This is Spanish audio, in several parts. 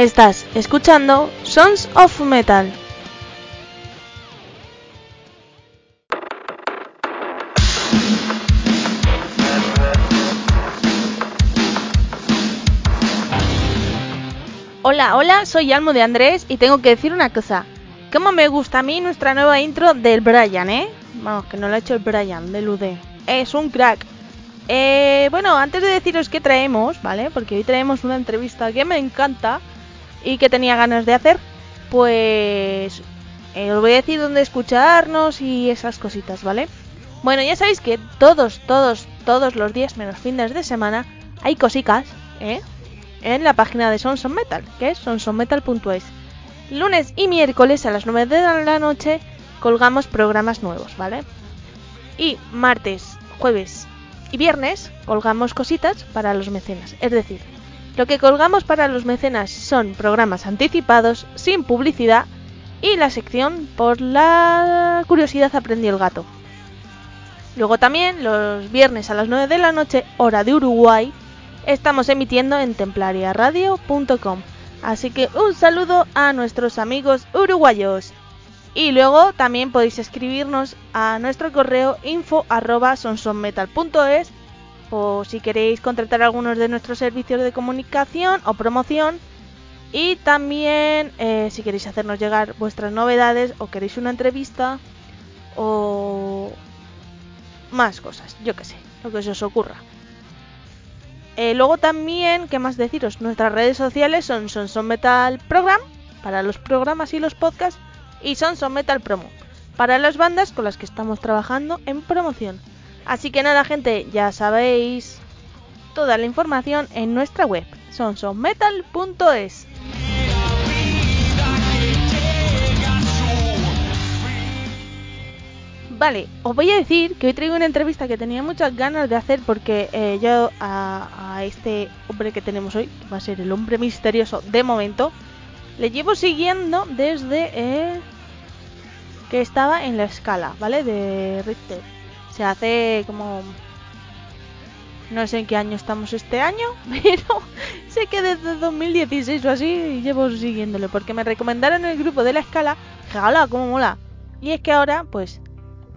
Estás escuchando Sons of Metal. Hola, hola, soy Almo de Andrés y tengo que decir una cosa. ¿Cómo me gusta a mí nuestra nueva intro del Brian, eh? Vamos, que no lo ha hecho el Brian, del UD. Es un crack. Eh, bueno, antes de deciros qué traemos, ¿vale? Porque hoy traemos una entrevista que me encanta y que tenía ganas de hacer, pues eh, os voy a decir dónde escucharnos y esas cositas, ¿vale? Bueno, ya sabéis que todos, todos, todos los días, menos fines de semana, hay cositas, ¿eh? En la página de Sons of Metal, que es sonsonmetal.es. Lunes y miércoles a las 9 de la noche colgamos programas nuevos, ¿vale? Y martes, jueves y viernes colgamos cositas para los mecenas. Es decir, lo que colgamos para los mecenas son programas anticipados, sin publicidad y la sección por la curiosidad aprendió el gato. Luego también los viernes a las 9 de la noche, hora de Uruguay, estamos emitiendo en templariaradio.com. Así que un saludo a nuestros amigos uruguayos. Y luego también podéis escribirnos a nuestro correo info arroba sonsonmetal.es o si queréis contratar algunos de nuestros servicios de comunicación o promoción. Y también eh, si queréis hacernos llegar vuestras novedades o queréis una entrevista o más cosas, yo que sé, lo que se os ocurra. Eh, luego también, ¿qué más deciros? Nuestras redes sociales son Sonson Metal Program para los programas y los podcasts y Sonson Metal Promo para las bandas con las que estamos trabajando en promoción. Así que nada, gente, ya sabéis toda la información en nuestra web, sonsonmetal.es. Vale, os voy a decir que hoy traigo una entrevista que tenía muchas ganas de hacer porque eh, yo a, este hombre que tenemos hoy, que va a ser el hombre misterioso de momento, le llevo siguiendo desde eh, que estaba en la escala, ¿vale? De Richter se hace como no sé en qué año estamos este año, pero sé que desde 2016 o así llevo siguiéndole, porque me recomendaron el grupo de la escala, ¡Jala, cómo mola! Y es que ahora, pues,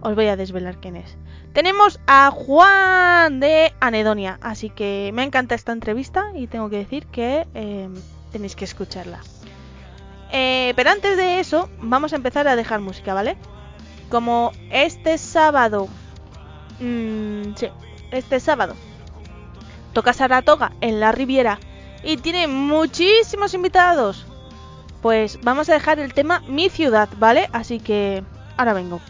os voy a desvelar quién es. Tenemos a Juan de Anedonia, así que me encanta esta entrevista y tengo que decir que eh, tenéis que escucharla. Eh, pero antes de eso, vamos a empezar a dejar música, ¿vale? Como este sábado Mmm, sí, este sábado. Toca Saratoga en la Riviera y tiene muchísimos invitados. Pues vamos a dejar el tema Mi ciudad, ¿vale? Así que ahora vengo.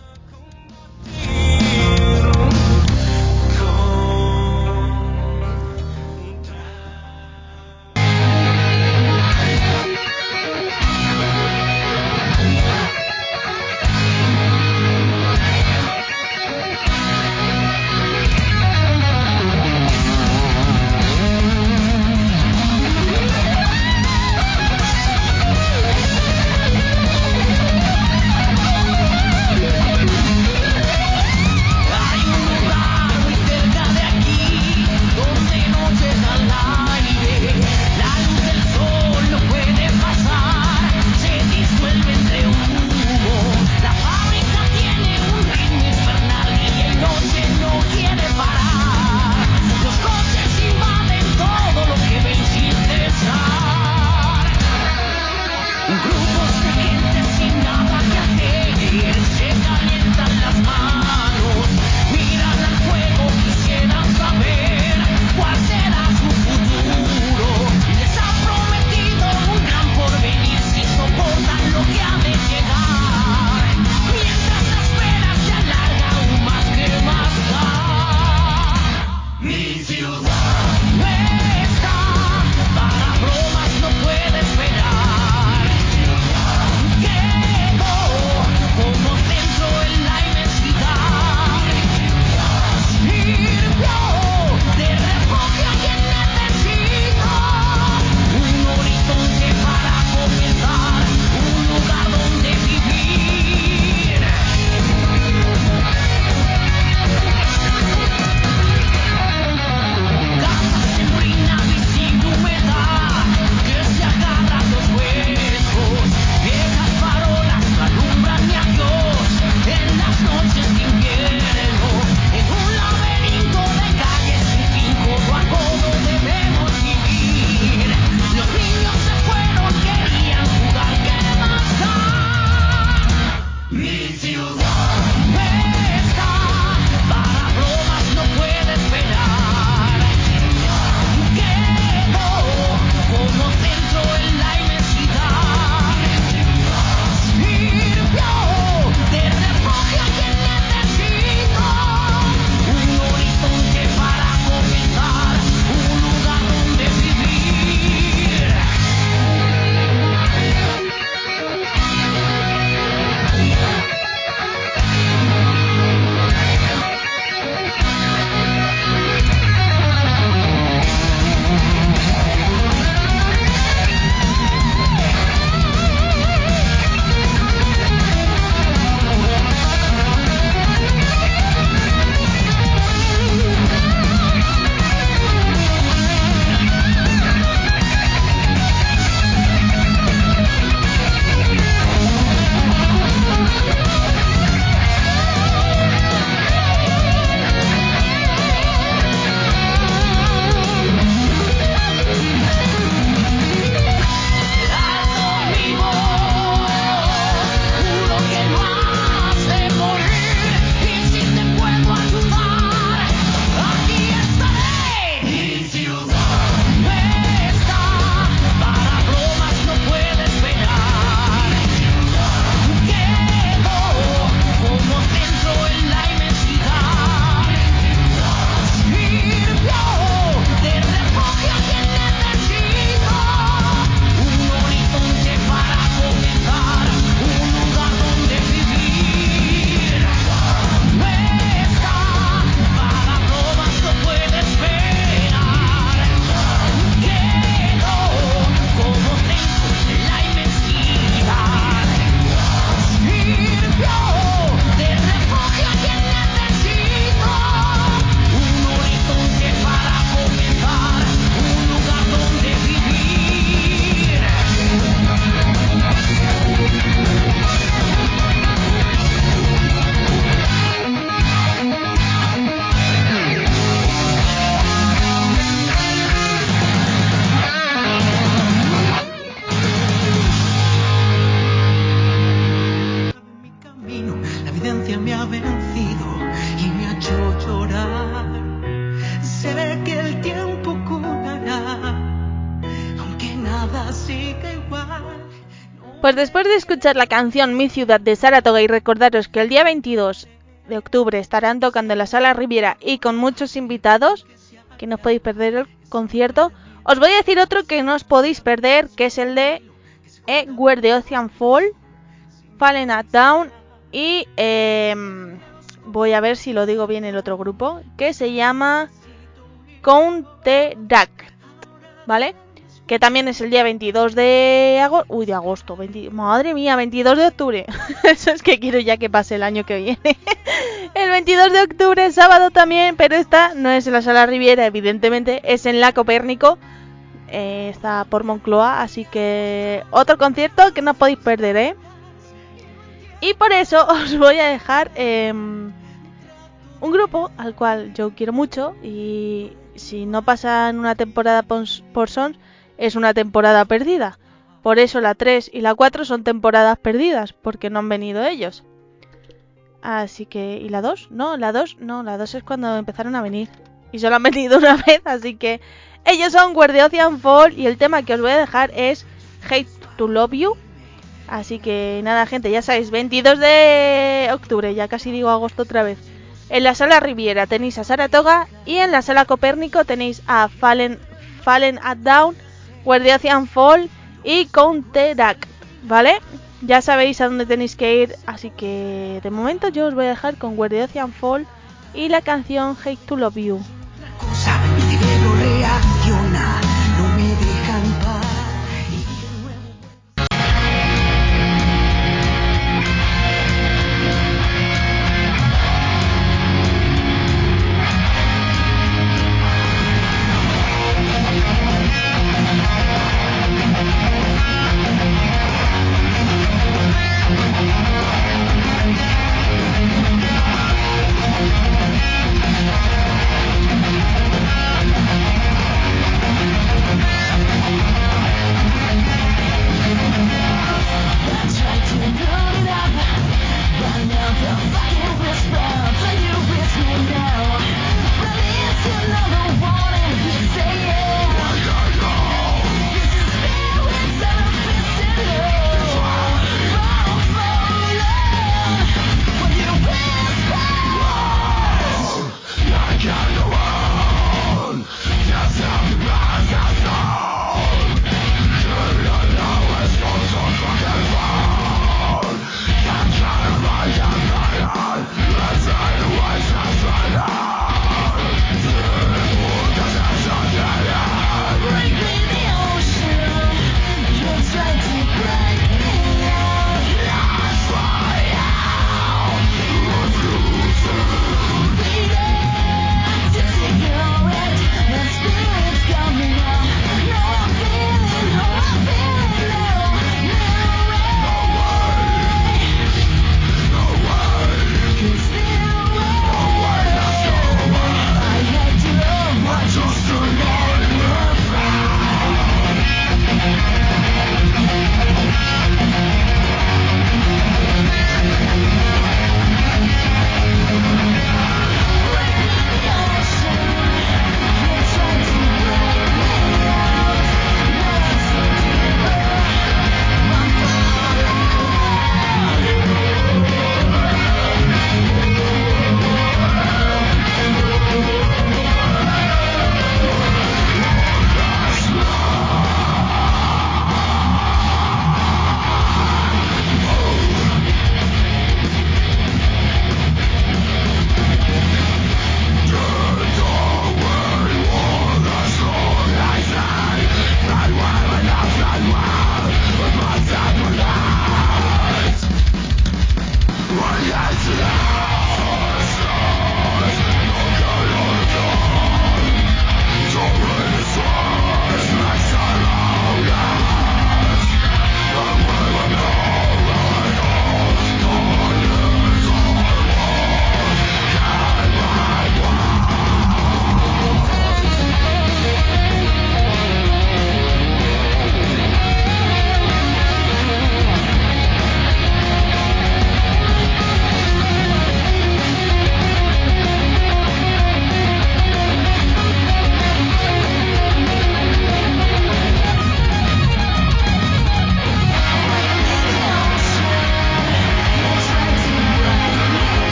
Pues después de escuchar la canción Mi ciudad de Saratoga y recordaros que el día 22 de octubre estarán tocando en la sala Riviera y con muchos invitados, que no os podéis perder el concierto, os voy a decir otro que no os podéis perder, que es el de eh, Where the Ocean Fall, Fallen at Down y em, voy a ver si lo digo bien el otro grupo, que se llama Counteract, ¿vale? Que también es el día 22 de agosto. Uy, de agosto. Madre mía, 22 de octubre. Eso es que quiero ya que pase el año que viene. el 22 de octubre, sábado también, pero esta no es en la Sala Riviera, evidentemente, es en la Copérnico. Eh, está por Moncloa, así que otro concierto que no podéis perder, ¿eh? Y por eso os voy a dejar em, un grupo al cual yo quiero mucho y si no pasan una temporada por, por Sons es una temporada perdida. Por eso la 3 y la 4 son temporadas perdidas, porque no han venido ellos. Así que, ¿y la 2? No, la 2, no, la 2 es cuando empezaron a venir. Y solo han venido una vez, así que ellos son Guardian Fall y el tema que os voy a dejar es Hate to Love You. Así que nada, gente, ya sabéis, 22 de octubre, ya casi digo agosto otra vez. En la sala Riviera tenéis a Saratoga y en la sala Copérnico tenéis a Fallen, Fallen at Down Guardian Fall y Counteract, ¿vale? Ya sabéis a dónde tenéis que ir, así que de momento yo os voy a dejar con Guardian Fall y la canción Hate to Love You.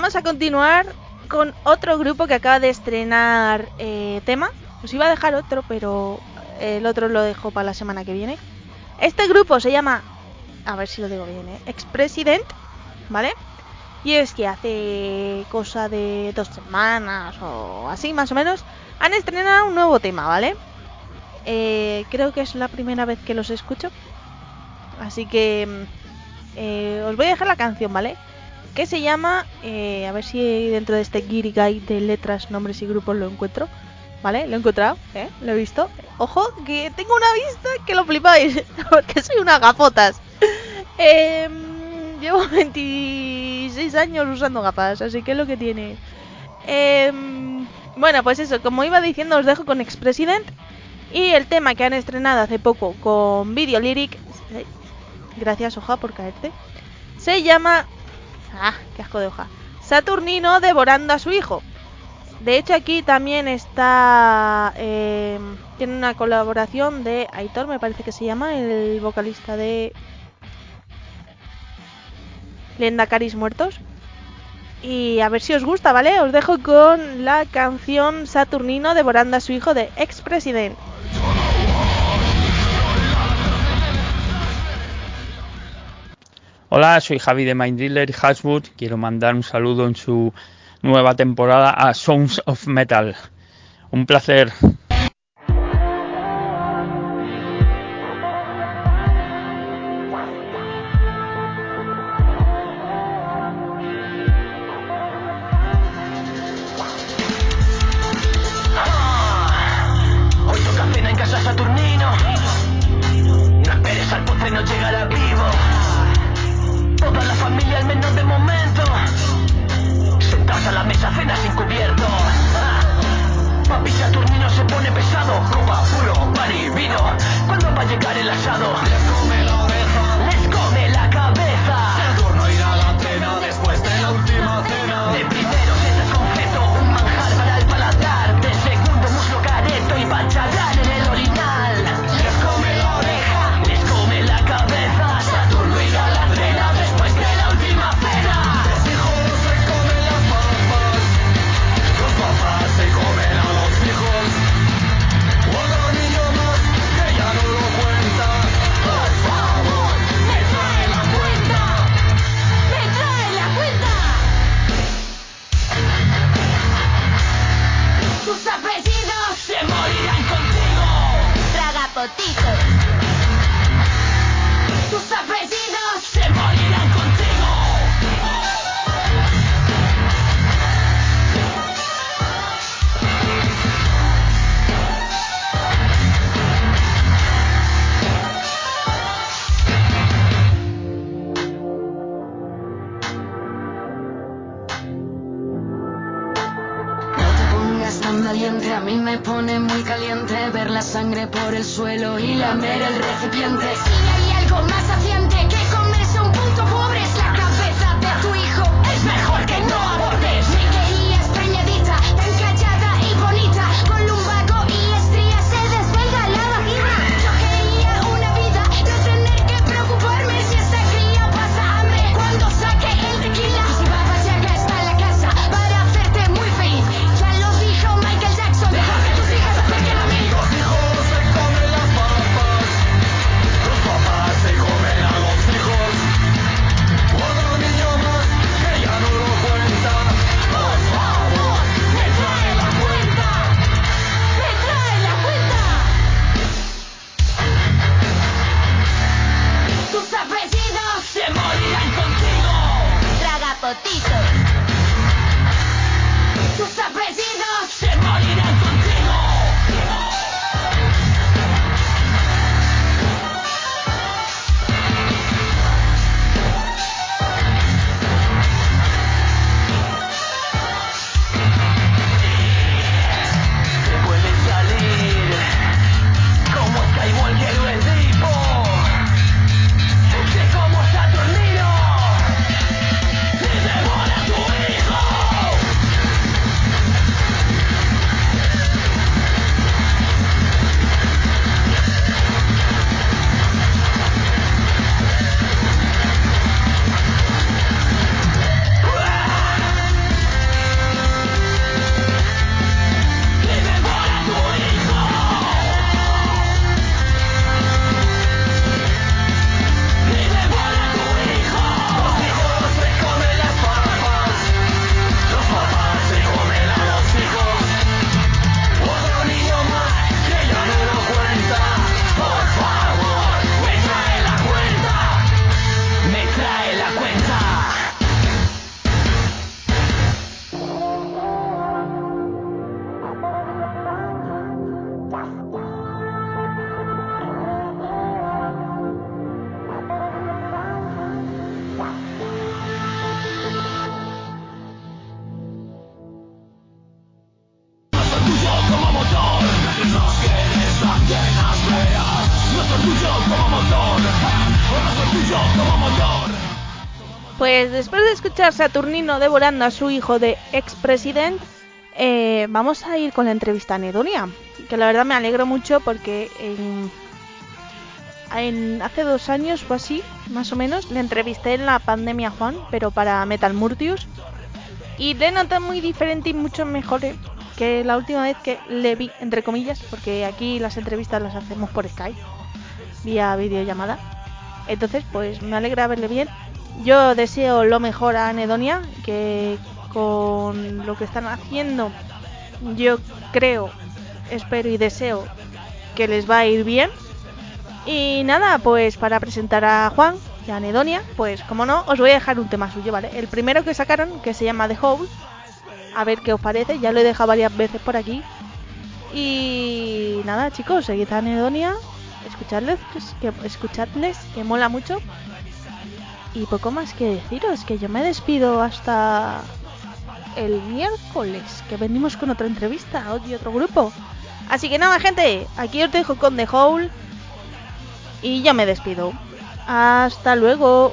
Vamos a continuar con otro grupo que acaba de estrenar eh, tema. Os iba a dejar otro, pero el otro lo dejo para la semana que viene. Este grupo se llama, a ver si lo digo bien, ¿eh? Ex-President, ¿vale? Y es que hace cosa de dos semanas o así más o menos han estrenado un nuevo tema, ¿vale? Eh, creo que es la primera vez que los escucho. Así que mm, eh, os voy a dejar la canción, ¿vale? Que se llama, eh, a ver si dentro de este Giri Guide de letras, nombres y grupos lo encuentro. ¿Vale? Lo he encontrado, ¿eh? Lo he visto. Ojo, que tengo una vista que lo flipáis, porque soy una gafotas. Em, llevo 26 años usando gafas, así que es lo que tiene. Em, bueno, pues eso, como iba diciendo, os dejo con Ex-President. Y el tema que han estrenado hace poco con Video Lyric. Gracias, hoja, por caerte. Se llama. Ah, qué asco de hoja. Saturnino devorando a su hijo. De hecho, aquí también está. Eh, tiene una colaboración de Aitor, me parece que se llama, el vocalista de. Lenda Caris Muertos. Y a ver si os gusta, ¿vale? Os dejo con la canción Saturnino devorando a su hijo de Ex Hola, soy Javi de Mind Driller y Haswood. Quiero mandar un saludo en su nueva temporada a Sounds of Metal. Un placer. A la mesa, cena sin cubierto. Papi Saturnino se pone pesado. Copa, puro, party, vino. ¿Cuándo va a llegar el asado? Después de escuchar Saturnino devorando a su hijo de expresidente, eh, vamos a ir con la entrevista a Nedonia. Que la verdad me alegro mucho porque en, hace dos años o así, más o menos, le entrevisté en la pandemia a Juan, pero para Metal Murtius. Y le noté muy diferente y mucho mejor eh, que la última vez que le vi, entre comillas, porque aquí las entrevistas las hacemos por Skype, vía videollamada. Entonces, pues me alegra verle bien. Yo deseo lo mejor a Anedonia, que con lo que están haciendo, yo creo, espero y deseo que les va a ir bien. Y nada, pues para presentar a Juan y a Anedonia, pues como no, os voy a dejar un tema suyo, ¿vale? El primero que sacaron, que se llama The Hole, a ver qué os parece, ya lo he dejado varias veces por aquí. Y nada, chicos, seguid a Anedonia, escuchadles, que, escuchadles, que mola mucho. Y poco más que deciros, que yo me despido hasta el miércoles, que venimos con otra entrevista y otro grupo. Así que nada, gente, aquí os dejo con The Hole y yo me despido. Hasta luego.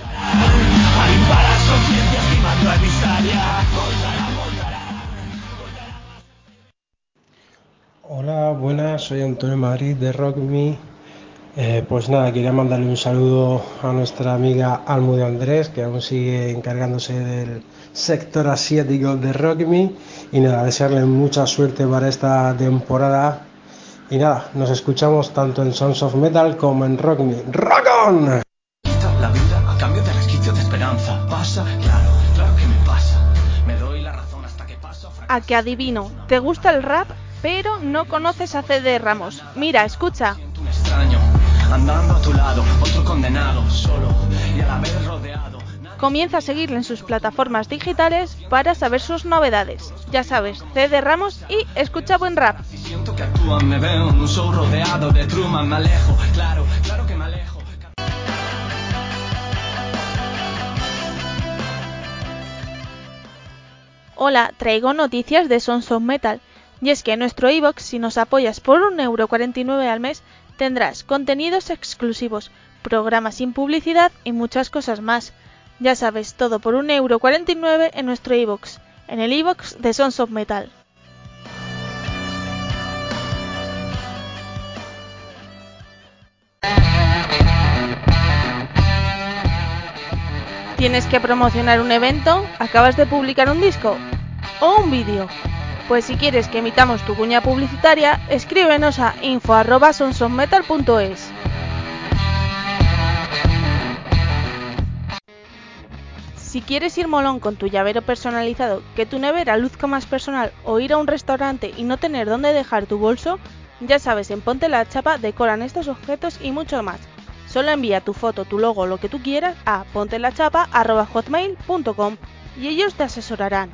Hola, buenas, soy Antonio Madrid de Rock Me. Eh, pues nada, quería mandarle un saludo a nuestra amiga Almu de Andrés, que aún sigue encargándose del sector asiático de Rock Me. Y nada, desearle mucha suerte para esta temporada. Y nada, nos escuchamos tanto en Sons of Metal como en Rock Me. ¡Rock on! Quita la vida a cambio de resquicio de esperanza. Pasa, claro, claro que me pasa. Me doy la razón hasta que paso a A que adivino, ¿te gusta el rap? Pero no conoces a CD Ramos. Mira, escucha. Andando a tu lado, otro condenado, solo y a la vez rodeado. Comienza a seguirle en sus plataformas digitales para saber sus novedades. Ya sabes, CD Ramos y escucha buen rap. Siento que actúan, me veo en un show rodeado de Truman, me alejo, claro, claro que me alejo. Hola, traigo noticias de Sons of Metal. Y es que en nuestro iBox, si nos apoyas por 1,49€ al mes, tendrás contenidos exclusivos, programas sin publicidad y muchas cosas más. Ya sabes, todo por 1,49€ en nuestro iBox, en el iBox de Sons of Metal. ¿Tienes que promocionar un evento? ¿Acabas de publicar un disco? ¿O un vídeo? Pues si quieres que emitamos tu cuña publicitaria, escríbenos a info.sonsonmetal.es. Si quieres ir molón con tu llavero personalizado, que tu nevera luzca más personal o ir a un restaurante y no tener dónde dejar tu bolso, ya sabes, en Ponte la Chapa decoran estos objetos y mucho más. Solo envía tu foto, tu logo, lo que tú quieras a pontelachapa.hotmail.com y ellos te asesorarán.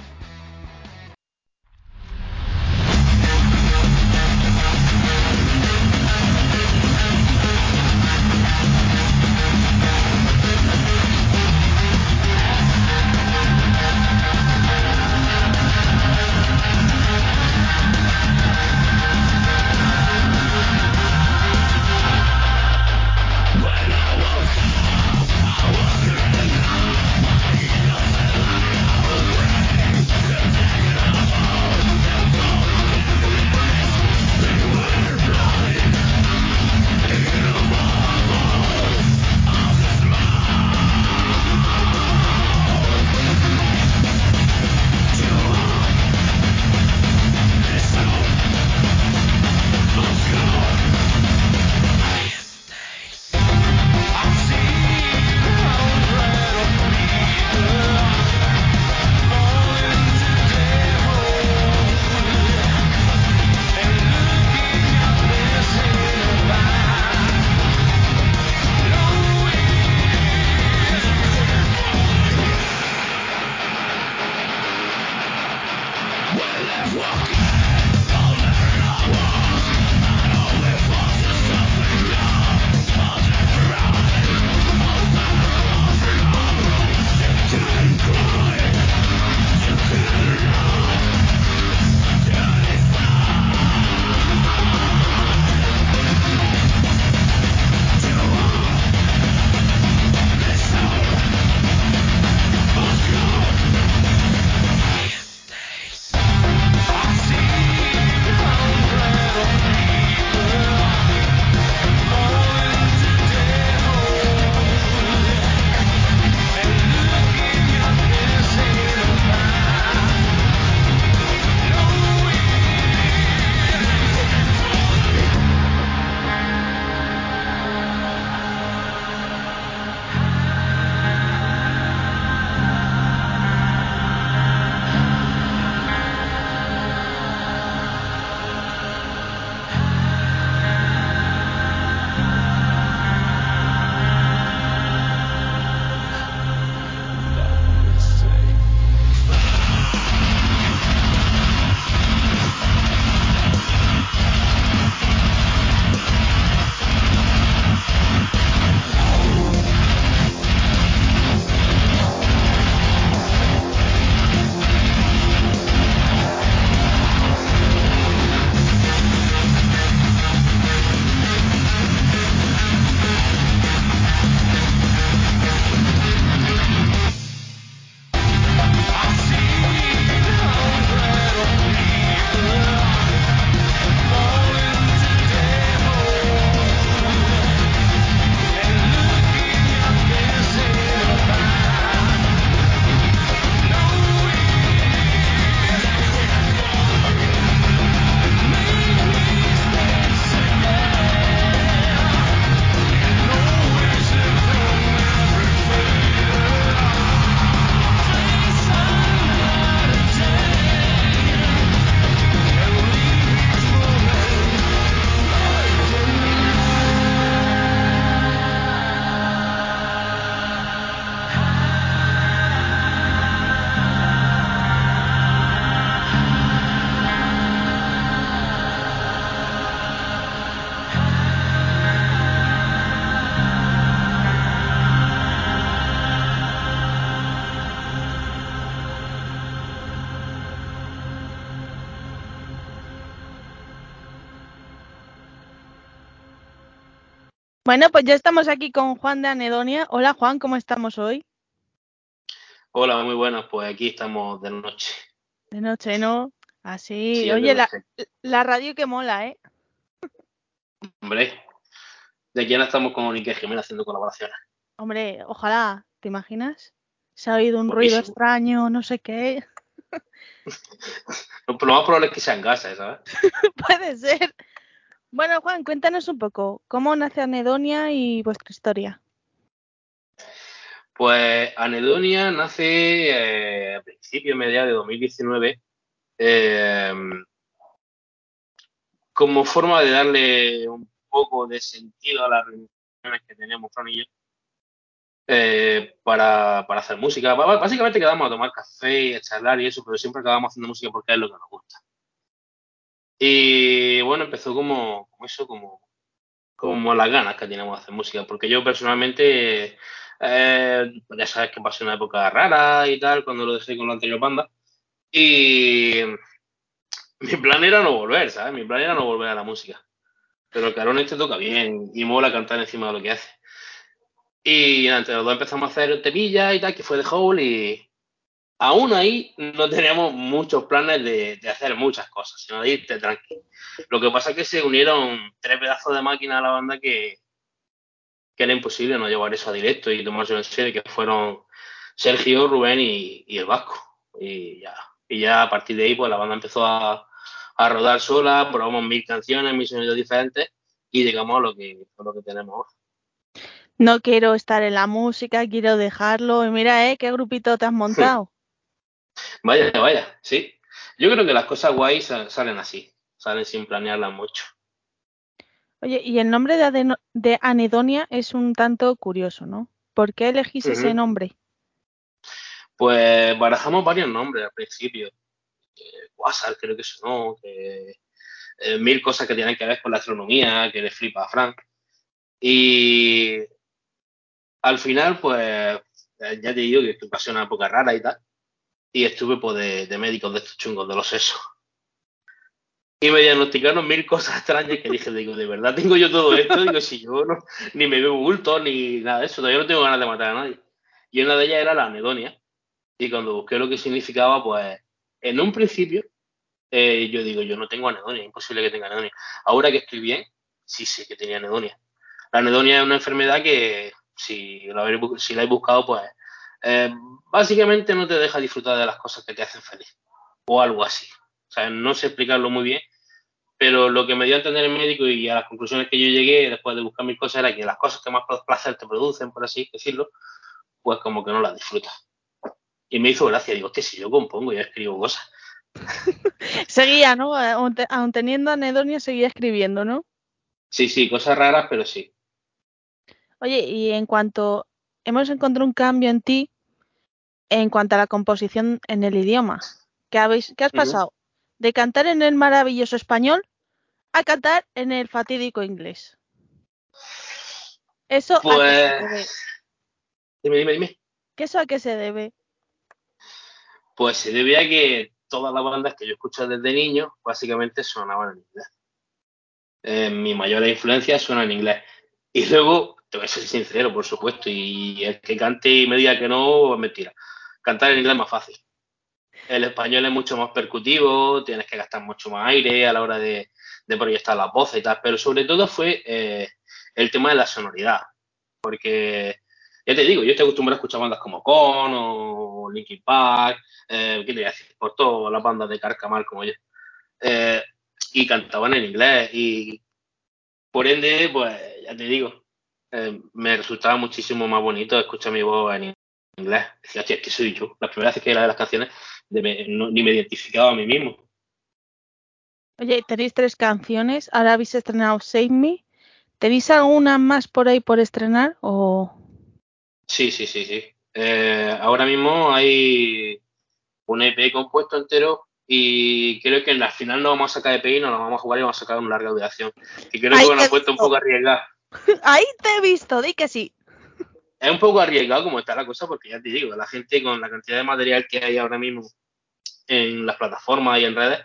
Bueno, pues ya estamos aquí con Juan de Anedonia. Hola Juan, ¿cómo estamos hoy? Hola, muy buenas. Pues aquí estamos de noche. De noche, ¿no? Así. Sí, Oye, la, radio que mola, ¿eh? Hombre, de aquí ahora estamos con Ike Jiménez haciendo colaboraciones. Hombre, ojalá, ¿te imaginas? Se ha oído un ruido Guapísimo. extraño, no sé qué. Lo, lo más probable es que sea en casa, ¿sabes? Puede ser. Bueno, Juan, cuéntanos un poco, ¿cómo nace Anedonia y vuestra historia? Pues Anedonia nace eh, a principios, mediados de 2019, eh, como forma de darle un poco de sentido a las reuniones que Fran y yo, eh, para, para hacer música. Básicamente quedamos a tomar café, a charlar y eso, pero siempre acabamos haciendo música porque es lo que nos gusta. Y bueno, empezó como, eso, como, como las ganas que teníamos de hacer música, porque yo personalmente, eh, ya sabes que pasé una época rara y tal, cuando lo dejé con la anterior banda, y mi plan era no volver, ¿sabes? Mi plan era no volver a la música. Pero el carón este toca bien y mola cantar encima de lo que hace. Y entre los dos empezamos a hacer temillas y tal, que fue de Hole y aún ahí no teníamos muchos planes de, de hacer muchas cosas, sino de irte tranqui. Lo que pasa es que se unieron tres pedazos de máquina a la banda que, que era imposible no llevar eso a directo y tomárselo en serio, que fueron Sergio, Rubén y, y el Vasco. Y ya, y ya a partir de ahí pues la banda empezó a, a rodar sola, probamos mil canciones, mil sonidos diferentes y llegamos a lo que, a lo que tenemos ahora. No quiero estar en la música, quiero dejarlo. Y mira, ¿eh? ¿Qué grupito te has montado? Vaya, vaya, sí. Yo creo que las cosas guays sa- salen así, salen sin planearlas mucho. Oye, y el nombre de, Anedonia es un tanto curioso, ¿no? ¿Por qué elegís ese nombre? Pues barajamos varios nombres al principio. Eh, creo que sonó, que eh, mil cosas que tienen que ver con la astronomía, que le flipa a Frank. Y al final, pues, eh, ya te digo que pasé una época rara y tal. Y estuve pues, de, médicos de estos chungos, de los sesos. Y me diagnosticaron mil cosas extrañas que dije, digo, ¿de verdad tengo yo todo esto? Digo, si yo no, ni me veo bulto, ni nada de eso, todavía no tengo ganas de matar a nadie. Y una de ellas era la anedonia. Y cuando busqué lo que significaba, pues, en un principio, eh, yo digo, yo no tengo anedonia, imposible que tenga anedonia. Ahora que estoy bien, sí sé que tenía anedonia. La anedonia es una enfermedad que, si la habéis, si la habéis buscado, pues, eh, básicamente no te deja disfrutar de las cosas que te hacen feliz. O algo así. O sea, no sé explicarlo muy bien, pero lo que me dio a entender el médico y a las conclusiones que yo llegué después de buscar mil cosas era que las cosas que más placer te producen, por así decirlo, pues como que no las disfrutas. Y me hizo gracia, digo, hostia, si yo compongo, yo escribo cosas. Seguía, ¿no? Aun teniendo Anedonia, seguía escribiendo, ¿no? Sí, sí, cosas raras, pero sí. Oye, y en cuanto hemos encontrado un cambio en ti, en cuanto a la composición en el idioma, ¿qué, habéis, qué has pasado? De cantar en el maravilloso español a cantar en el fatídico inglés. ¿Eso a qué se debe? Pues, dime, dime, dime. ¿Qué eso a qué se debe? Pues se debe a que todas las bandas que yo escucho desde niño, básicamente sonaban en inglés. Eh, mi mayor influencia suena en inglés. Y luego, te voy a ser sincero, por supuesto, y el que cante y me diga que no, es mentira. Cantar en inglés es más fácil. El español es mucho más percutivo, tienes que gastar mucho más aire a la hora de, proyectar las voces y tal, pero sobre todo fue eh, el tema de la sonoridad. Porque, ya te digo, yo estoy acostumbrado a escuchar bandas como Con o Linkin Park, eh, ¿qué te voy a decir? Por todas las bandas de Carcamal como yo. Eh, y cantaban en inglés y por ende, pues ya te digo, eh, me resultaba muchísimo más bonito escuchar mi voz en inglés. Decía, hostia, es que soy yo. Las primeras veces que las canciones de me- no- ni me identificaba a mí mismo. Oye, tenéis tres canciones, ahora habéis estrenado Save Me. ¿Tenéis alguna más por ahí por estrenar? O Sí, sí, sí, sí. Eh, ahora mismo hay un EP compuesto entero y creo que en la final no vamos a sacar EP y nos lo vamos a jugar y vamos a sacar una larga duración. Que creo Ahí que una apuesta un poco arriesgada. ahí te he visto, di que sí. Es un poco arriesgado como está la cosa porque ya te digo, la gente con la cantidad de material que hay ahora mismo en las plataformas y en redes,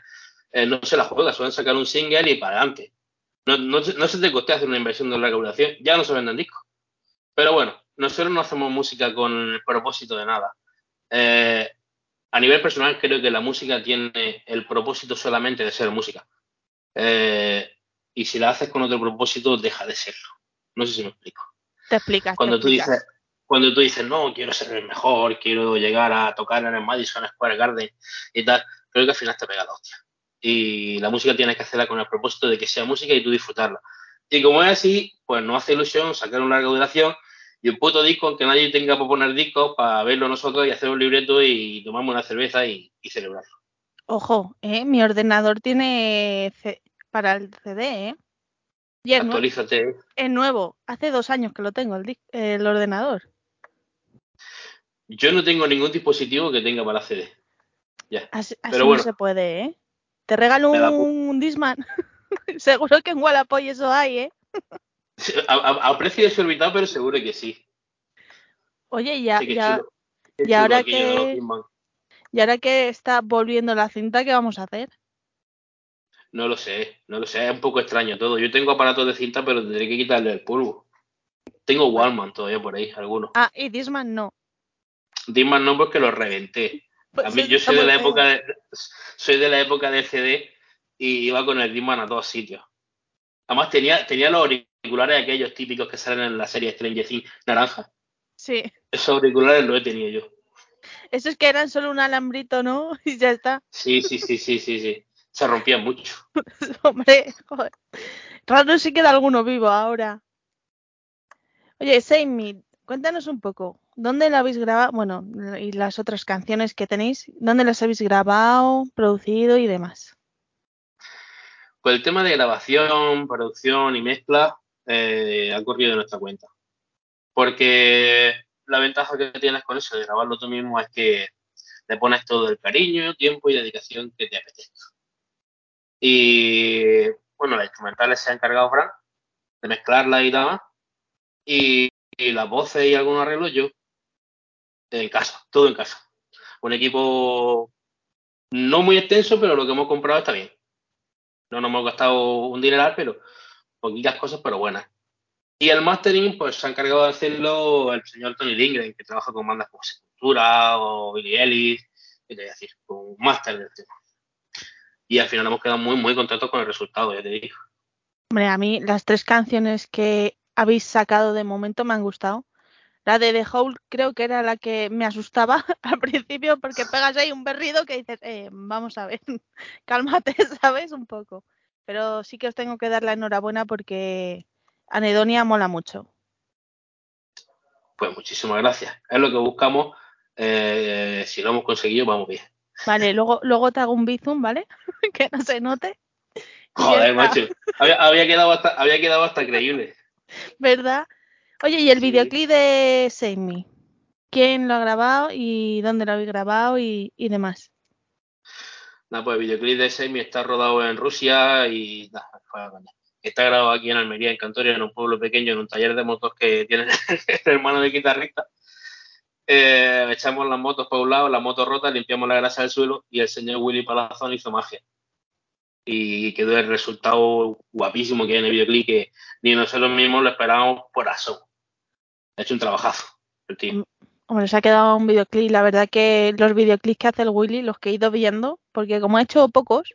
eh, no se la juega, suelen sacar un single y para adelante. no, se te coste hacer una inversión de larga duración, ya no se venden discos. Pero bueno, nosotros no hacemos música con el propósito de nada. Eh, a nivel personal creo que la música tiene el propósito solamente de ser música. Eh, y si la haces con otro propósito, deja de serlo. No sé si me explico. Te explicas. Cuando te tú dices, cuando tú dices, no, quiero ser el mejor, quiero llegar a tocar en el Madison Square Garden y tal, creo que al final te pega la hostia. Y la música tienes que hacerla con el propósito de que sea música y tú disfrutarla. Y como es así, pues no hace ilusión sacar una larga duración y un puto disco en que nadie tenga para poner discos para verlo nosotros y hacer un libreto y tomarme una cerveza y, y celebrarlo. Ojo, ¿eh? mi ordenador tiene para el CD, ¿eh? Y es, nuevo. Hace dos años que lo tengo, el, el ordenador. Yo no tengo ningún dispositivo que tenga para CD. Ya. Así, así Pero no bueno. se puede, ¿eh? Te regalo un Disman. Seguro que en Wallapop eso hay, ¿eh? A, a- a precio desorbitado, pero seguro que sí. Oye, ya, Sí, ya, y ahora que- y ahora que está volviendo la cinta, ¿qué vamos a hacer? No lo sé, no lo sé, es un poco extraño todo. Yo tengo aparatos de cinta, pero tendré que quitarle el polvo. Tengo Wallman todavía por ahí, algunos. Ah, y Disman no. Disman no porque los reventé. Pues A mí, yo soy de la feo. época de, soy de la época del CD y iba con el Disman a todos sitios. Además tenía, tenía los auriculares aquellos típicos que salen en la serie Stranger Things, naranja. Sí. Esos auriculares los he tenido yo. Eso es que eran solo un alambrito, ¿no? Y ya está. Sí, sí, sí, sí, sí, sí. Se rompían mucho. Hombre, joder. Raro si queda alguno vivo ahora. Oye, Save cuéntanos un poco. ¿Dónde la habéis grabado? Bueno, y las otras canciones que tenéis, ¿dónde las habéis grabado, producido y demás? Pues el tema de grabación, producción y mezcla eh, ha corrido de nuestra cuenta. Porque la ventaja que tienes con eso de grabarlo tú mismo es que le pones todo el cariño, tiempo y dedicación que te apetezca. Y bueno, las instrumentales se ha encargado Fran de mezclarla y demás. Y, y las voces y algunos arreglos yo en casa, todo en casa. Un equipo no muy extenso, pero lo que hemos comprado está bien. No nos hemos gastado un dineral, pero poquitas cosas, pero buenas. Y el mastering, pues se ha encargado de hacerlo el señor Tony Lindgren, que trabaja con bandas como Sepultura o Billy Ellis, ¿qué te voy a decir? Con un máster del tema. Y al final hemos quedado muy, muy contentos con el resultado, ya te digo. Hombre, a mí las tres canciones que habéis sacado de momento me han gustado. La de The Hole creo que era la que me asustaba al principio porque pegas ahí un berrido que dices, eh, vamos a ver, cálmate, ¿sabes? Un poco. Pero sí que os tengo que dar la enhorabuena porque Anedonia mola mucho. Pues muchísimas gracias. Es lo que buscamos. Eh, si lo hemos conseguido, vamos bien. Vale, luego, luego te hago un bizum, ¿vale? que no se note. Joder, macho. Había, había quedado hasta, había quedado hasta creíble. ¿Verdad? Oye, ¿y el Sí. videoclip de Save Me? ¿Quién lo ha grabado y dónde lo habéis grabado y, y demás? Nada, pues el videoclip de Semi está rodado en Rusia y. Está grabado aquí en Almería, en Cantoria, en un pueblo pequeño, en un taller de motos que tiene el hermano de guitarrista. Eh, echamos las motos por un lado, la moto rota, limpiamos la grasa del suelo y el señor Willy Palazón hizo magia. Y quedó el resultado guapísimo que hay en el videoclip que ni nosotros mismos lo esperábamos por asomo. Ha hecho un trabajazo el tío. Hombre, se ha quedado un videoclip. La verdad que los videoclips que hace el Willy, los que he ido viendo, porque como ha hecho pocos,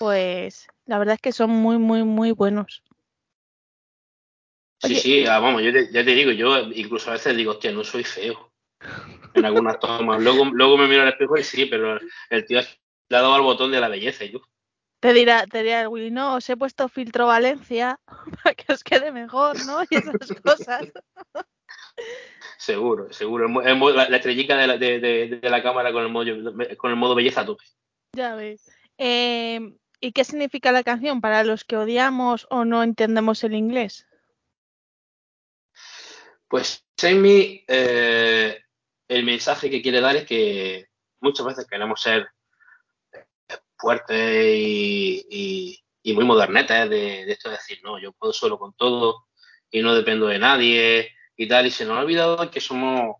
pues la verdad es que son muy, muy, muy buenos. Sí, Oye. sí, ah, vamos, yo te- ya te digo, yo incluso a veces digo, hostia, no soy feo. En algunas tomas. Luego, luego me miro al espejo y sí, pero el tío le ha dado al botón de la belleza y yo. Te dirá, te dirá el Willy, no, os he puesto filtro Valencia para que os quede mejor, ¿no? Y esas cosas. Seguro, seguro. El el la, la estrellica de la, de, de- de la cámara con el modo, con el modo belleza tope. Ya ves. Eh, ¿Y qué significa la canción para los que odiamos o no entendemos el inglés? Pues Sammy, eh, el mensaje que quiere dar es que muchas veces queremos ser fuertes y, muy modernetes de, de esto de decir, no, yo puedo solo con todo y no dependo de nadie y tal. Y se nos ha olvidado que somos,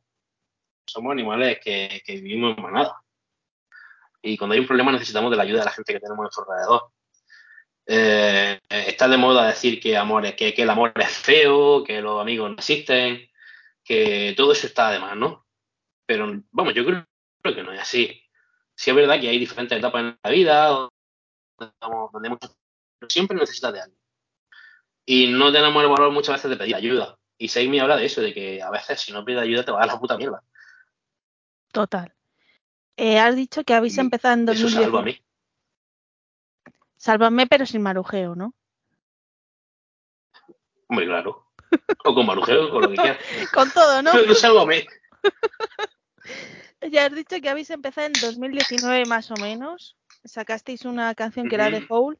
somos animales que, vivimos en manada. Y cuando hay un problema necesitamos de la ayuda de la gente que tenemos a nuestro alrededor. Eh, está de moda decir que, amor, que, el amor es feo, que los amigos no existen, que todo eso está de más, ¿no? Pero vamos, yo creo, creo que no es así. Sí es verdad que hay diferentes etapas en la vida donde, donde muchos- siempre necesitas de alguien. Y no tenemos el valor muchas veces de pedir ayuda. Y Seimi habla de eso, de que a veces si no pides ayuda te vas a la puta mierda. Total. Eh, has dicho que habéis empezado en Eso 2010. salva a mí. Sálvame, pero sin marujeo, ¿no? Hombre, claro. O con marujeo, con lo que quieras. Con todo, ¿no? A mí. Ya has dicho que habéis empezado en 2019 más o menos. Sacasteis una canción que era de. Hole.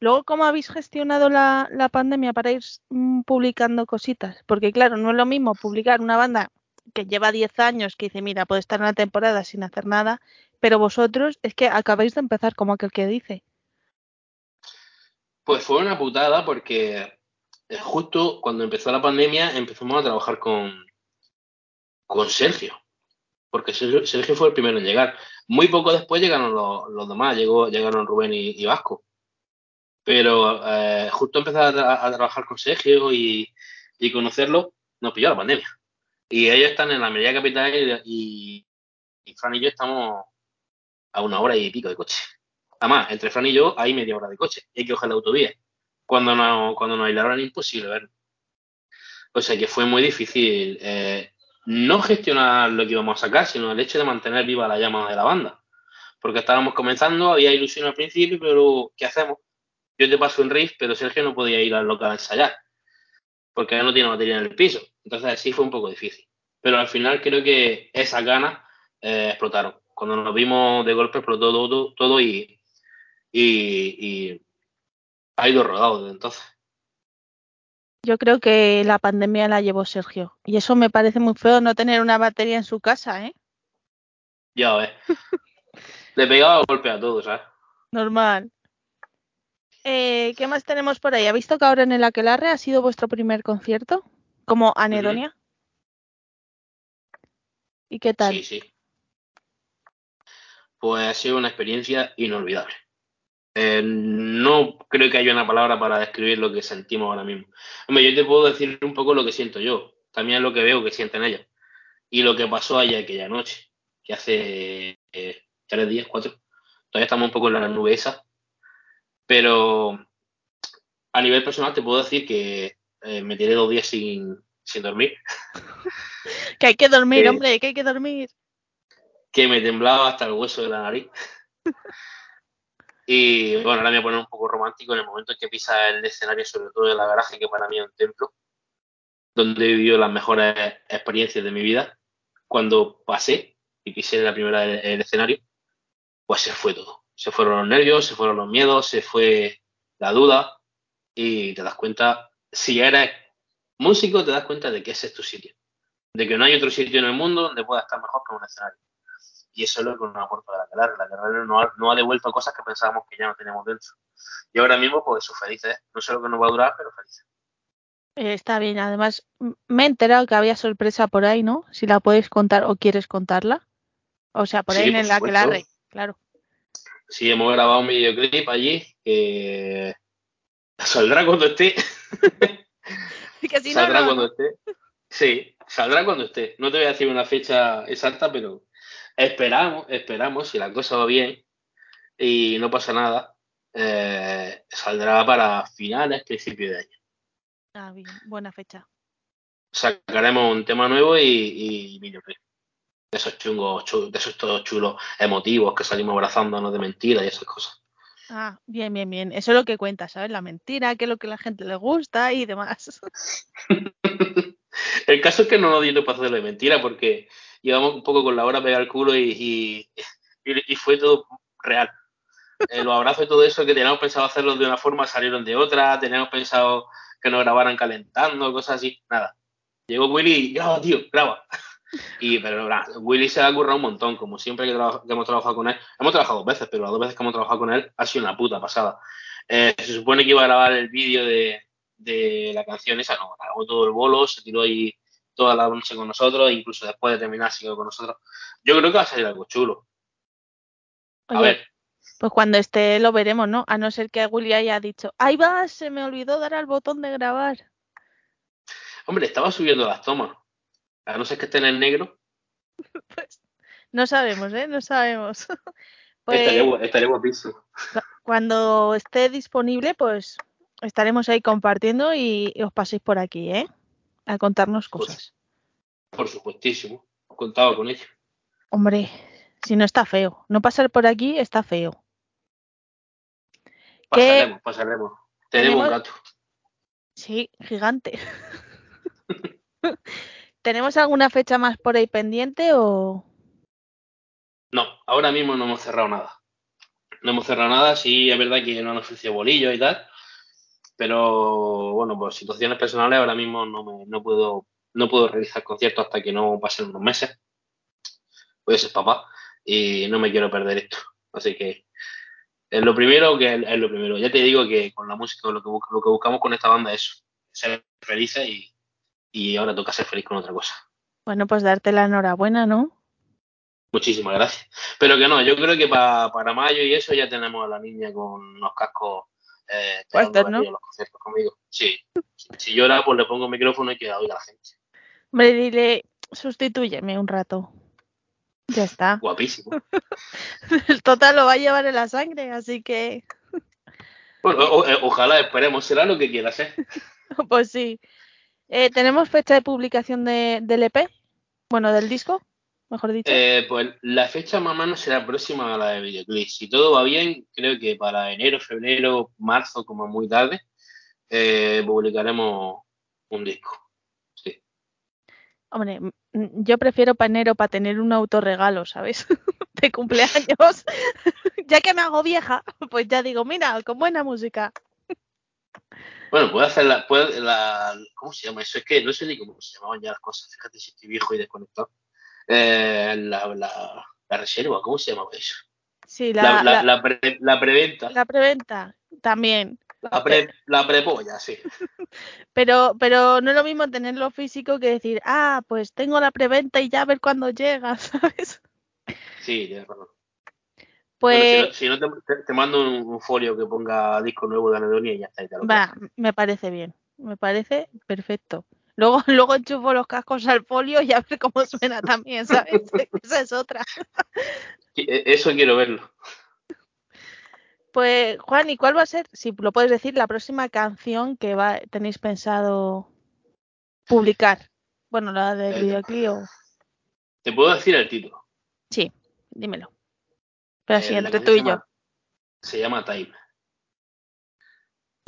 Luego, ¿cómo habéis gestionado la, la pandemia para ir mm, publicando cositas? Porque claro, no es lo mismo publicar una banda que lleva 10 años, que dice, mira, puede estar una temporada sin hacer nada, pero vosotros es que acabáis de empezar como aquel que dice. Pues fue una putada porque eh, justo cuando empezó la pandemia empezamos a trabajar con, con Sergio. Porque Sergio, fue el primero en llegar. Muy poco después llegaron los, demás, llegó, llegaron Rubén y, Vasco. Pero eh, justo empezar a, tra- a trabajar con Sergio y, conocerlo, nos pilló la pandemia. Y ellos están en la media capital y, y, Fran y yo estamos a una hora y pico de coche. Además, entre Fran y yo hay media hora de coche. Hay que coger la autovía. Cuando nos, cuando nos aislaron era imposible verlo. O sea que fue muy difícil eh, no gestionar lo que íbamos a sacar, sino el hecho de mantener viva la llama de la banda. Porque estábamos comenzando, había ilusión al principio, pero ¿qué hacemos? Yo te paso en riff, pero Sergio no podía ir al local a ensayar. Porque no tiene batería en el piso. Entonces sí fue un poco difícil. Pero al final creo que esas ganas eh, explotaron. Cuando nos vimos de golpe explotó todo, todo y, y, y ha ido rodado desde entonces. Yo creo que la pandemia la llevó Sergio. Y eso me parece muy feo no tener una batería en su casa, ¿eh? Ya ves. Le pegaba golpe a todos, ¿sabes? Normal. Eh, ¿Qué más tenemos por ahí? ¿Habéis tocado ahora en el Aquelarre? ¿Ha sido vuestro primer concierto? Como anedonia. ¿Y qué tal? Sí, sí. Pues ha sido una experiencia inolvidable. Eh, no creo que haya una palabra para describir lo que sentimos ahora mismo. Hombre, yo te puedo decir un poco lo que siento yo, también lo que veo que sienten ellos. Y lo que pasó allá aquella noche, que hace eh, tres días, cuatro. Todavía estamos un poco en la nube esa. Pero a nivel personal te puedo decir que eh, me tiré dos días sin, sin dormir. Que hay que dormir, que- hombre, que hay que dormir. que me temblaba hasta el hueso de la nariz. Y bueno, ahora me voy a poner un poco romántico en el momento en que pisa el escenario, sobre todo de la garaje, que para mí es un templo, donde he vivido las mejores experiencias de mi vida. Cuando pasé y pisé la primera el, escenario, pues se fue todo. Se fueron los nervios, se fueron los miedos, se fue la duda y te das cuenta, si eres músico, te das cuenta de que ese es tu sitio. De que no hay otro sitio en el mundo donde pueda estar mejor que un escenario. Y eso es lo que nos aporta la carrera. La carrera nos ha, nos ha devuelto cosas que pensábamos que ya no teníamos dentro. Y ahora mismo, pues eso, felices. No sé lo que nos va a durar, pero felices. Eh, está bien, además me he enterado que había sorpresa por ahí, ¿no? Si la puedes contar o quieres contarla. O sea, por Sí, ahí en supuesto. Aquelarre, claro. Sí, hemos grabado un videoclip allí que saldrá cuando esté. Que si no, saldrá no, cuando ¿no? esté. Sí, saldrá cuando esté. No te voy a decir una fecha exacta, pero esperamos, esperamos, si la cosa va bien y no pasa nada, eh, saldrá para finales, principios de año. Ah, bien, buena fecha. Sacaremos un tema nuevo y, y videoclip. De esos chungos, chu- de esos todos chulos emotivos que salimos abrazándonos de mentira y esas cosas. Ah, bien, bien, bien. Eso es lo que cuenta, ¿sabes? La mentira, qué es lo que a la gente le gusta y demás. El caso es que no nos dio para hacerlo de mentira porque llevamos un poco con la hora pegada al culo y, y, y- fue todo real. Eh, los abrazos y todo eso que teníamos pensado hacerlo de una forma salieron de otra, teníamos pensado que nos grabaran calentando, cosas así, nada. Llegó Willy y graba, tío, graba. Y, pero nada, Willy se ha currado un montón, como siempre que, que hemos trabajado con él. Hemos trabajado dos veces, pero las dos veces que hemos trabajado con él ha sido una puta pasada. Eh, se supone que iba a grabar el vídeo de, de la canción esa, no, grabó todo el bolo, se tiró ahí toda la noche con nosotros, incluso después de terminar siguió con nosotros. Yo creo que va a salir algo chulo. A Oye, ver, Pues cuando esté lo veremos, ¿no? A no ser que Willy haya dicho, ahí va, se me olvidó dar al botón de grabar. Hombre, estaba subiendo las tomas. A no ser que esté en el negro, Pues no sabemos, ¿eh? No sabemos. Pues guapísimo. cu- cuando esté disponible, pues estaremos ahí compartiendo y, y os paséis por aquí, ¿eh? A contarnos cosas. Por supuestísimo. Contaba con ello. Hombre, si no está feo. No pasar por aquí está feo. ¿Qué? Pasaremos, pasaremos. Tenemos un gato. Sí, gigante. ¿Tenemos alguna fecha más por ahí pendiente o...? No, ahora mismo no hemos cerrado nada. No hemos cerrado nada, sí, es verdad que no han ofrecido bolillos y tal, pero bueno, por situaciones personales ahora mismo no, me, no puedo no puedo realizar conciertos hasta que no pasen unos meses. A ser papá y no me quiero perder esto. Así que es lo primero que es lo primero. Ya te digo que con la música lo que, lo que buscamos con esta banda es ser felices y, y ahora toca ser feliz con otra cosa. Bueno, pues darte la enhorabuena, ¿no? Muchísimas gracias. Pero que no, yo creo que pa- para mayo y eso ya tenemos a la niña con los cascos eh, ¿no? aquí en los conciertos conmigo. Sí. Si, si llora, pues le pongo el micrófono y que oiga la gente. Hombre, dile, sustitúyeme un rato. Ya está. Guapísimo. El total lo va a llevar en la sangre, así que, Bueno, o- o- ojalá, esperemos, será lo que quieras, ¿eh? pues sí. Eh, ¿Tenemos fecha de publicación de, del EP? Bueno, del disco, mejor dicho. Eh, pues la fecha más o menos será próxima a la de videoclip. Si todo va bien, creo que para enero, febrero, marzo, como muy tarde, eh, publicaremos un disco. Sí. Hombre, yo prefiero para enero para tener un autorregalo, ¿sabes? de cumpleaños. ya que me hago vieja, pues ya digo, mira, con buena música. Bueno, puedo hacer la, puedo- la- ¿Cómo se llama eso? Es que no sé ni cómo se llamaban ya las cosas. Fíjate si estoy viejo y desconectado. Eh, la, la, la reserva, ¿cómo se llamaba eso? Sí, La, la, pre- la preventa. la preventa también. La, pre, la prepolla, sí. Pero, pero no es lo mismo tenerlo físico que decir, ah, pues tengo la preventa y ya a ver cuándo llega, ¿sabes? Sí, tienes razón. Pues Bueno, si no, si no te, te- te mando un, un folio que ponga disco nuevo de Anedonia y ya está. y te lo va, me parece bien, me parece perfecto. Luego, luego enchufo los cascos al folio y a ver cómo suena también, ¿sabes? Esa es otra. E- Eso quiero verlo. Pues, Juan, ¿y cuál va a ser, si lo puedes decir, la próxima canción que va, tenéis pensado publicar? Bueno, la del videoclip o... Te puedo decir el título. Sí, dímelo. Pero así, Eh, entre tú y yo. Se llama Time.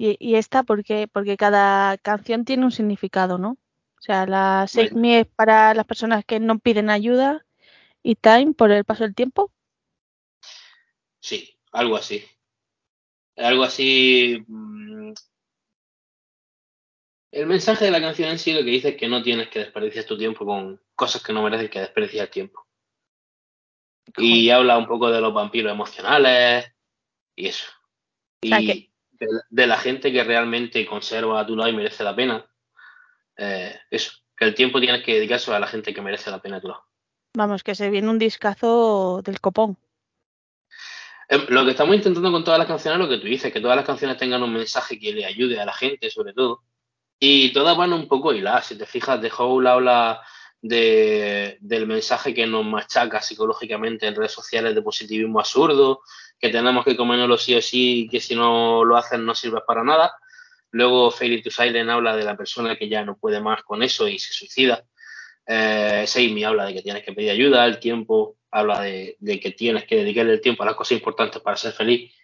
Y, y esta, porque, porque cada canción tiene un significado, ¿no? O sea, la Save Bueno. Me es para las personas que no piden ayuda y Time por el paso del tiempo. Sí, algo así. Algo así. mm, El mensaje de la canción en sí lo que dice es que no tienes que desperdiciar tu tiempo con cosas que no merecen que desperdicies el tiempo. Y habla un poco de los vampiros emocionales y eso. Y sea que- de, la, de la gente que realmente conserva a tu lado y merece la pena. Eh, eso, que el tiempo tienes que dedicarse a la gente que merece la pena a tu lado. Vamos, que se viene un discazo del copón. Eh, Lo que estamos intentando con todas las canciones es lo que tú dices, que todas las canciones tengan un mensaje que le ayude a la gente, sobre todo. Y todas van un poco hiladas. Si te fijas, The Hole habla de, del mensaje que nos machaca psicológicamente en redes sociales de positivismo absurdo, que tenemos que comérnoslo sí o sí, que si no lo hacen no sirve para nada. Luego Fairy to Silent habla de la persona que ya no puede más con eso y se suicida. Eh, Seimi habla de que tienes que pedir ayuda, el tiempo habla de, que tienes que dedicarle el tiempo a las cosas importantes para ser feliz.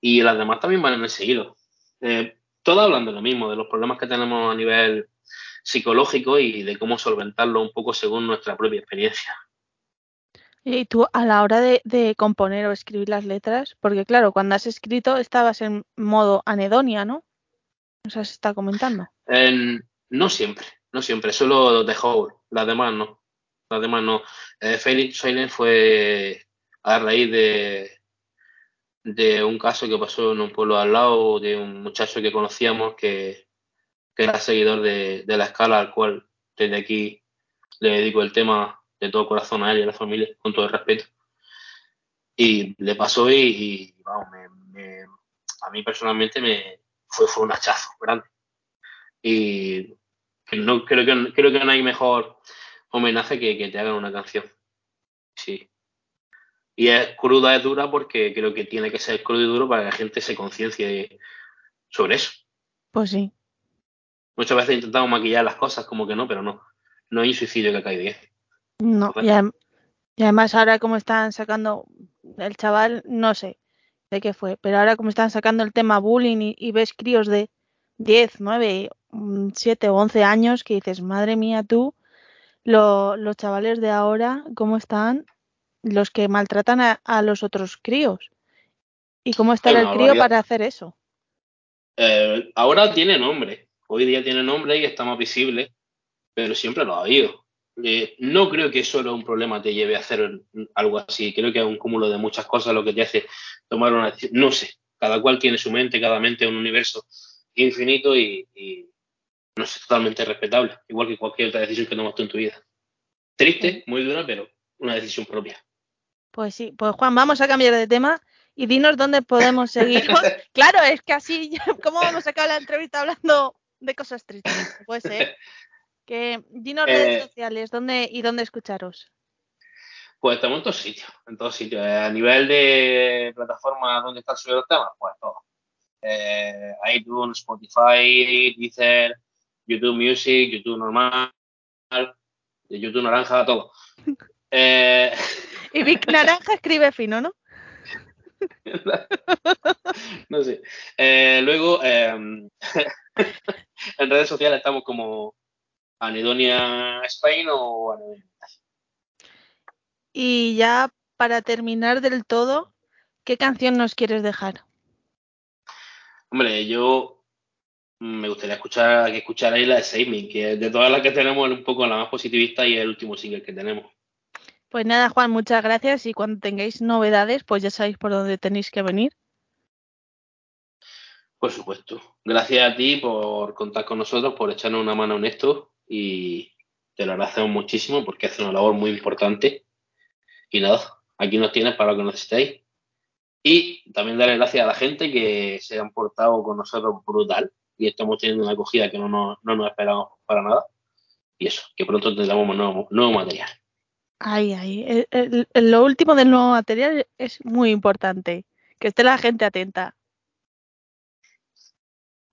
Y las demás también van en el seguido. Eh, todas hablan de lo mismo, de los problemas que tenemos a nivel psicológico y de cómo solventarlo un poco según nuestra propia experiencia. Y tú, a la hora de, de componer o escribir las letras, porque claro, cuando has escrito estabas en modo anedonia, ¿no? Nos has estado comentando. En- no siempre, no siempre, solo The Hole, las demás no. Las demás no. Eh, Felix fue a raíz de, de un caso que pasó en un pueblo al lado de un muchacho que conocíamos que, que era seguidor de, de la escala, al cual desde aquí le dedico el tema de todo corazón a él y a la familia, con todo el respeto. Y le pasó y, y, vamos, me, me- a mí personalmente me fue, fue un hachazo grande. Y no, creo, que, creo que no hay mejor homenaje que, que te hagan una canción. Sí. Y es cruda, es dura porque creo que tiene que ser crudo y duro para que la gente se conciencie sobre eso. Pues sí. Muchas veces intentamos maquillar las cosas como que no, pero no. No hay un suicidio que caiga bien. No, y, adem- y además ahora como están sacando el chaval, no sé de qué fue, pero ahora como están sacando el tema bullying y, y ves críos de 10, 9, 7 o 11 años que dices, madre mía tú, lo- los chavales de ahora, cómo están los que maltratan a, a los otros críos. ¿Y cómo estará Es el crío para hacer eso? Eh, ahora tiene nombre. Hoy día tiene nombre y está más visible, pero siempre lo ha habido. Eh, no creo que solo un problema te lleve a hacer algo así. Creo que es un cúmulo de muchas cosas lo que te hace tomar una decisión. No sé. Cada cual tiene su mente, cada mente es un universo infinito y, y no es totalmente respetable. Igual que cualquier otra decisión que tomas tú en tu vida. Triste, muy dura, pero una decisión propia. Pues sí, pues Juan, vamos a cambiar de tema y dinos dónde podemos seguir. claro, es que así, ¿cómo vamos a acabar la entrevista hablando de cosas tristes? Puede ser. Que dinos Eh, redes sociales dónde y dónde escucharos. Pues estamos en todos sitios, en todos sitios. Eh, A nivel de plataformas donde están subidos los temas, pues todo. Eh, iTunes, Spotify, Deezer, YouTube Music, YouTube normal, YouTube naranja, todo. Eh, Y Vic Naranja escribe fino, ¿no? no sé. Eh, luego, eh, en redes sociales estamos como Anedonia Spain o Anedonia. Y ya para terminar del todo, ¿qué canción nos quieres dejar? Hombre, yo me gustaría escuchar que escucharais la de Save Me, que de todas las que tenemos es un poco la más positivista y es el último single que tenemos. Pues nada, Juan, muchas gracias y cuando tengáis novedades, pues ya sabéis por dónde tenéis que venir. Por supuesto. Gracias a ti por contar con nosotros, por echarnos una mano en esto y te lo agradecemos muchísimo porque hace una labor muy importante. Y nada, aquí nos tienes para lo que necesitéis. Y también darle gracias a la gente que se han portado con nosotros brutal y estamos teniendo una acogida que no nos, no nos esperamos para nada. Y eso, que pronto tendremos nuevo, nuevo material. Ay, ay, el- el- lo último del nuevo material es muy importante, que esté la gente atenta.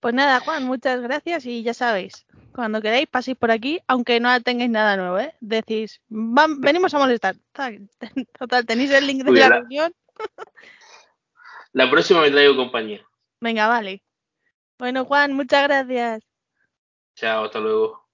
Pues nada, Juan, muchas gracias y ya sabéis, cuando queráis paséis por aquí, aunque no tengáis nada nuevo, ¿eh? Decís, "Vam- venimos a molestar. Tal- Total, tenéis el link de la- reunión. La próxima me traigo compañía. Venga, vale. Bueno, Juan, muchas gracias. Chao, hasta luego.